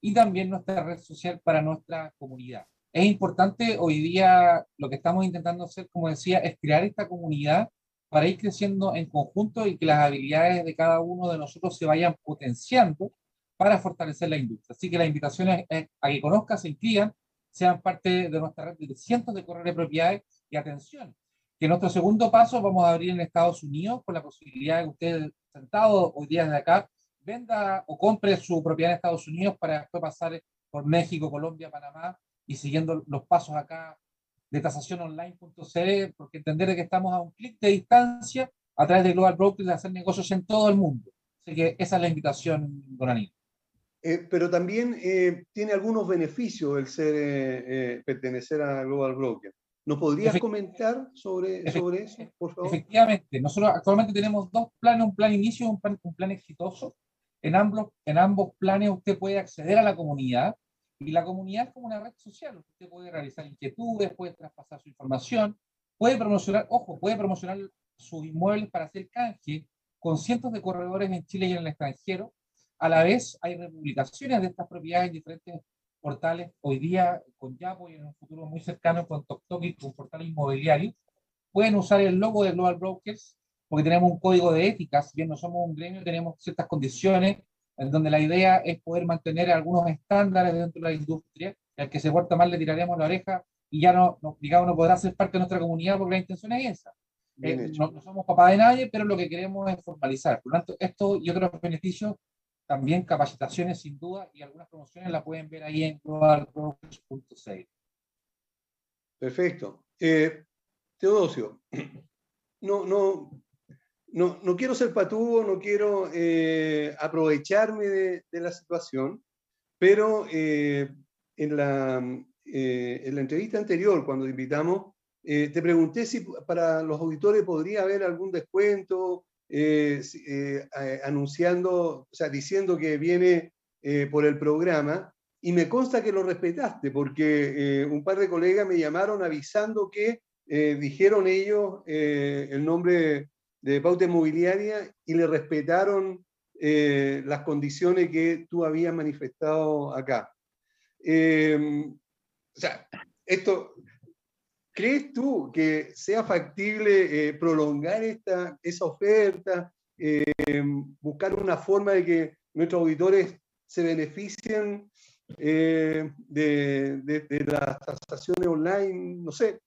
y también nuestra red social para nuestra comunidad es importante hoy día lo que estamos intentando hacer, como decía, es crear esta comunidad para ir creciendo en conjunto y que las habilidades de cada uno de nosotros se vayan potenciando para fortalecer la industria. Así que la invitación es, a que conozcan, se inscriban, sean parte de nuestra red de cientos de correos de propiedades y atención, que nuestro segundo paso vamos a abrir en Estados Unidos con la posibilidad de que usted sentado hoy día desde acá venda o compre su propiedad en Estados Unidos para después pasar por México, Colombia, Panamá y siguiendo los pasos acá de tasaciononline.cl, porque entender que estamos a un clic de distancia a través de Global Brokers de hacer negocios en todo el mundo. Así que esa es la invitación, don Aníbal. Eh, pero también eh, tiene algunos beneficios el ser, eh, pertenecer a Global Broker. ¿Nos podrías comentar sobre, sobre eso, por favor? Efectivamente, nosotros actualmente tenemos dos planes, un plan inicio y un plan, un plan exitoso. En ambos, en ambos planes usted puede acceder a la comunidad y la comunidad es como una red social. Usted puede realizar inquietudes, puede traspasar su información, puede promocionar, ojo, puede promocionar sus inmuebles para hacer canje con cientos de corredores en Chile y en el extranjero. A la vez hay republicaciones de estas propiedades en diferentes portales, hoy día con Yapo y en un futuro muy cercano con TokTok y con portales inmobiliarios. Pueden usar el logo de Global Brokers porque tenemos un código de ética, si bien no somos un gremio, tenemos ciertas condiciones en donde la idea es poder mantener algunos estándares dentro de la industria, y al que se porta mal le tiraremos la oreja y ya no, no, digamos, no podrá ser parte de nuestra comunidad porque la intención es esa. Eh, no, no, somos papá de nadie, pero lo que queremos es formalizar. Por lo tanto, esto y otros beneficios, también capacitaciones sin duda y algunas promociones la pueden ver ahí en globalbrokers.cl. Perfecto. Eh, Teodosio, <clears throat> no, no, no, no quiero ser patudo, no quiero eh, aprovecharme de, de, la situación, pero eh, en, la, eh, en la entrevista anterior, cuando te invitamos, te pregunté si para los auditores podría haber algún descuento, anunciando, o sea, diciendo que viene por el programa, y me consta que lo respetaste, porque un par de colegas me llamaron avisando que dijeron ellos el nombre de pauta inmobiliaria y le respetaron eh, las condiciones que tú habías manifestado acá. Eh, o sea, esto, ¿crees tú que sea factible eh, prolongar esta, esa oferta, buscar una forma de que nuestros auditores se beneficien de, de, de, las tasaciones online? No sé,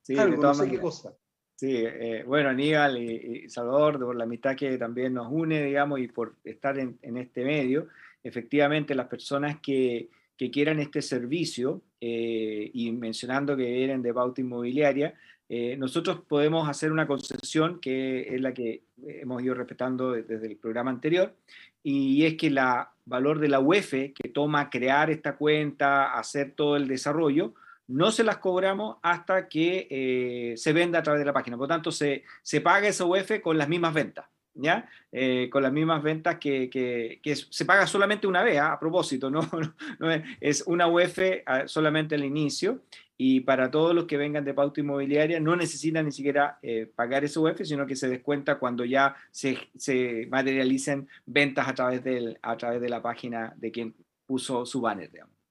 sí, algo, no sé qué cosa. Sí, eh, bueno, Aníbal y, y, Salvador, por la amistad que también nos une, digamos, y por estar en, en este medio, efectivamente las personas que, que quieran este servicio, eh, y mencionando que vienen de pauta inmobiliaria, eh, nosotros podemos hacer una concesión que es la que hemos ido respetando desde el programa anterior, y es que el valor de la UEF que toma crear esta cuenta, hacer todo el desarrollo, no se las cobramos hasta que eh, se venda a través de la página. Por lo tanto, se, se paga esa UF con las mismas ventas, ¿ya? Eh, con las mismas ventas que, que, se paga solamente una vez, ¿ah? a propósito, <laughs> ¿no? no es, es, una UF ah, solamente al inicio y para todos los que vengan de pauta inmobiliaria no necesitan ni siquiera eh, pagar ese UF, sino que se descuenta cuando ya se, se materialicen ventas a través, del, a través de la página de quien puso su banner, digamos.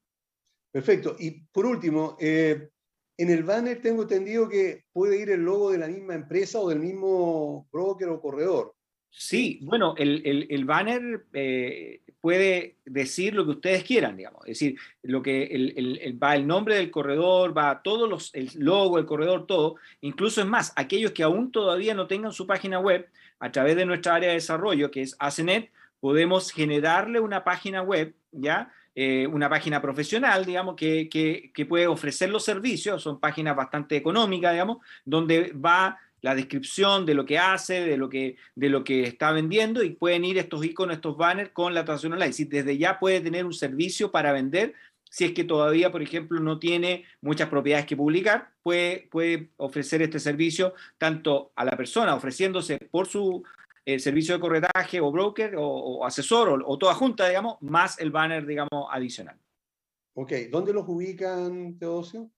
Perfecto. Y por último, eh, en el banner tengo entendido que puede ir el logo de la misma empresa o del mismo broker o corredor. Sí, bueno, el, el, el banner eh, puede decir lo que ustedes quieran, digamos. Es decir, lo que el, el, va el nombre del corredor, va todos los, el logo del corredor, todo. Incluso es más, aquellos que aún todavía no tengan su página web, a través de nuestra área de desarrollo, que es ACENET, podemos generarle una página web, ¿ya? Eh, una página profesional, digamos, que, que, puede ofrecer los servicios, son páginas bastante económicas, digamos, donde va la descripción de lo que hace, de lo que, de lo que está vendiendo y pueden ir estos iconos, estos banners con la transacción online. Si desde ya puede tener un servicio para vender, si es que todavía, por ejemplo, no tiene muchas propiedades que publicar, puede, puede ofrecer este servicio tanto a la persona ofreciéndose por su el servicio de corretaje o broker o, o asesor o, o, toda junta, digamos, más el banner, digamos, adicional. Ok, ¿dónde los ubican, Teodosio?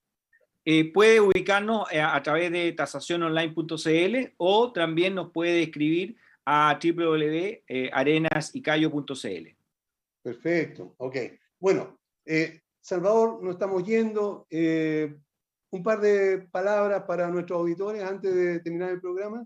Eh, puede ubicarnos a, a través de tasaciononline.cl o también nos puede escribir a www.arenasicayo.cl. Perfecto, ok. Bueno, eh, Salvador, nos estamos yendo. Eh, un par de palabras para nuestros auditores antes de terminar el programa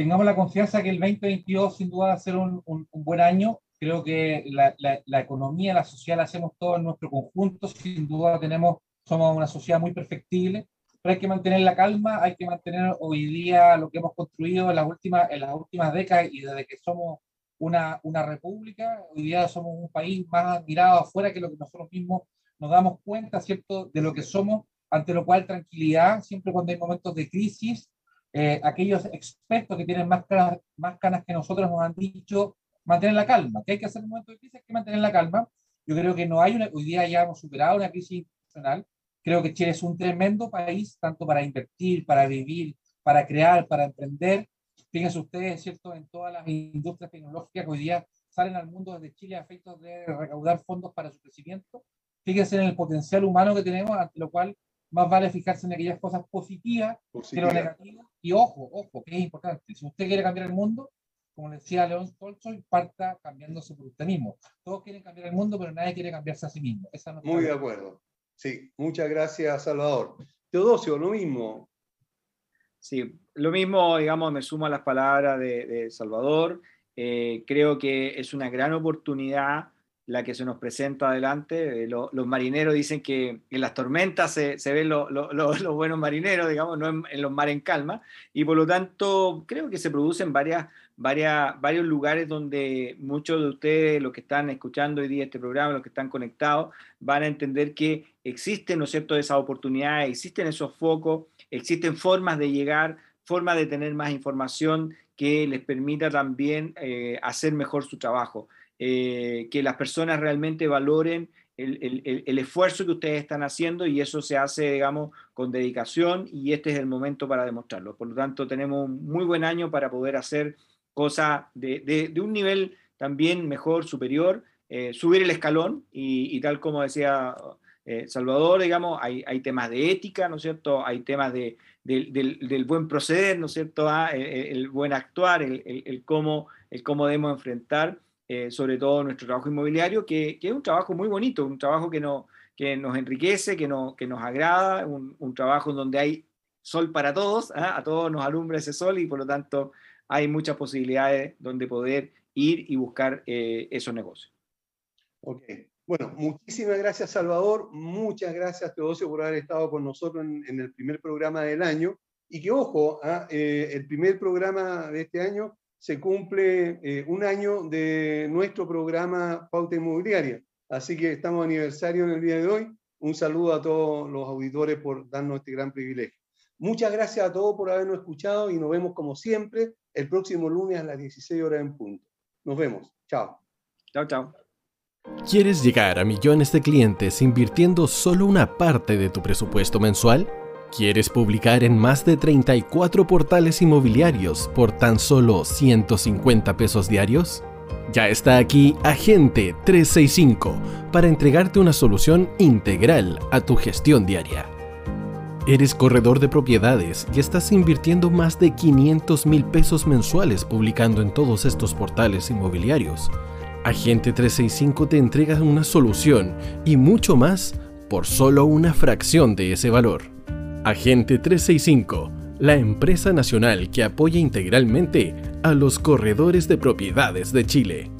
tengamos la confianza que el 2022 sin duda va a ser un, un, un buen año. Creo que la, la, la, economía, la sociedad la hacemos todo en nuestro conjunto. Sin duda tenemos, somos una sociedad muy perfectible, pero hay que mantener la calma, hay que mantener hoy día lo que hemos construido en las últimas, en las últimas décadas y desde que somos una, una república, hoy día somos un país más admirado afuera que lo que nosotros mismos nos damos cuenta, ¿cierto?, de lo que somos, ante lo cual tranquilidad, siempre cuando hay momentos de crisis, eh, aquellos expertos que tienen más canas, más canas que nosotros nos han dicho mantener la calma. ¿Qué hay que hacer en momentos de crisis? Hay que mantener la calma. Yo creo que no hay una, hoy día ya hemos superado una crisis internacional. Creo que Chile es un tremendo país, tanto para invertir, para vivir, para crear, para emprender. Fíjense ustedes, ¿cierto?, en todas las industrias tecnológicas que hoy día salen al mundo desde Chile a efectos de recaudar fondos para su crecimiento. Fíjense en el potencial humano que tenemos, ante lo cual más vale fijarse en aquellas cosas positivas que lo negativo. Y ojo, ojo, que es importante. Si usted quiere cambiar el mundo, como decía León Tolstoy, parta cambiándose por usted mismo. Todos quieren cambiar el mundo, pero nadie quiere cambiarse a sí mismo. Muy de acuerdo. Sí, muchas gracias, Salvador. Teodosio, lo mismo. Sí, lo mismo, digamos, me sumo a las palabras de, Salvador. Eh, creo que es una gran oportunidad la que se nos presenta adelante. Eh, los marineros dicen que en las tormentas se, ven <laughs> los buenos marineros, digamos, no en, los mares en calma, y por lo tanto creo que se producen varias, varias, varios lugares donde muchos de ustedes, los que están escuchando hoy día este programa, los que están conectados, van a entender que existen, ¿no es cierto?, esas oportunidades, existen esos focos, existen formas de llegar, formas de tener más información que les permita también eh, hacer mejor su trabajo. Eh, que las personas realmente valoren el, esfuerzo que ustedes están haciendo y eso se hace, digamos, con dedicación y este es el momento para demostrarlo. Por lo tanto, tenemos un muy buen año para poder hacer cosas de, un nivel también mejor, superior, eh, subir el escalón y, tal como decía eh, Salvador, digamos, hay, temas de ética, ¿no es cierto? Hay temas de, del, buen proceder, ¿no es cierto? Ah, el, buen actuar, el, cómo, el cómo debemos enfrentar eh, sobre todo nuestro trabajo inmobiliario, que, es un trabajo muy bonito, un trabajo que, no, que nos enriquece, que, no, que nos agrada, un, trabajo en donde hay sol para todos, ¿ah? a todos nos alumbra ese sol y por lo tanto hay muchas posibilidades donde poder ir y buscar eh, esos negocios. Ok, bueno, muchísimas gracias Salvador, muchas gracias Teodosio por haber estado con nosotros en, el primer programa del año y que ojo, ¿ah? eh, el primer programa de este año se cumple eh, un año de nuestro programa Pauta Inmobiliaria. Así que estamos aniversario en el día de hoy. Un saludo a todos los auditores por darnos este gran privilegio. Muchas gracias a todos por habernos escuchado y nos vemos como siempre el próximo lunes a las 16 horas en punto. Nos vemos. Chao. Chao, chao. ¿Quieres llegar a millones de clientes invirtiendo solo una parte de tu presupuesto mensual? ¿Quieres publicar en más de 34 portales inmobiliarios por tan solo 150 pesos diarios? Ya está aquí Agente 365 para entregarte una solución integral a tu gestión diaria. Eres corredor de propiedades y estás invirtiendo más de 500 mil pesos mensuales publicando en todos estos portales inmobiliarios. Agente 365 te entrega una solución y mucho más por solo una fracción de ese valor. Agente 365, la empresa nacional que apoya integralmente a los corredores de propiedades de Chile.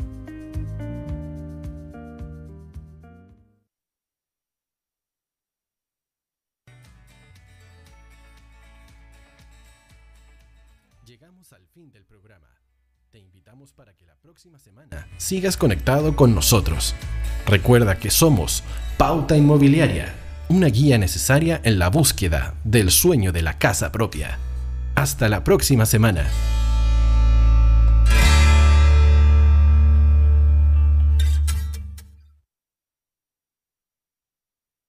Llegamos al fin del programa. Te invitamos para que la próxima semana sigas conectado con nosotros. Recuerda que somos Pauta Inmobiliaria una guía necesaria en la búsqueda del sueño de la casa propia. Hasta la próxima semana.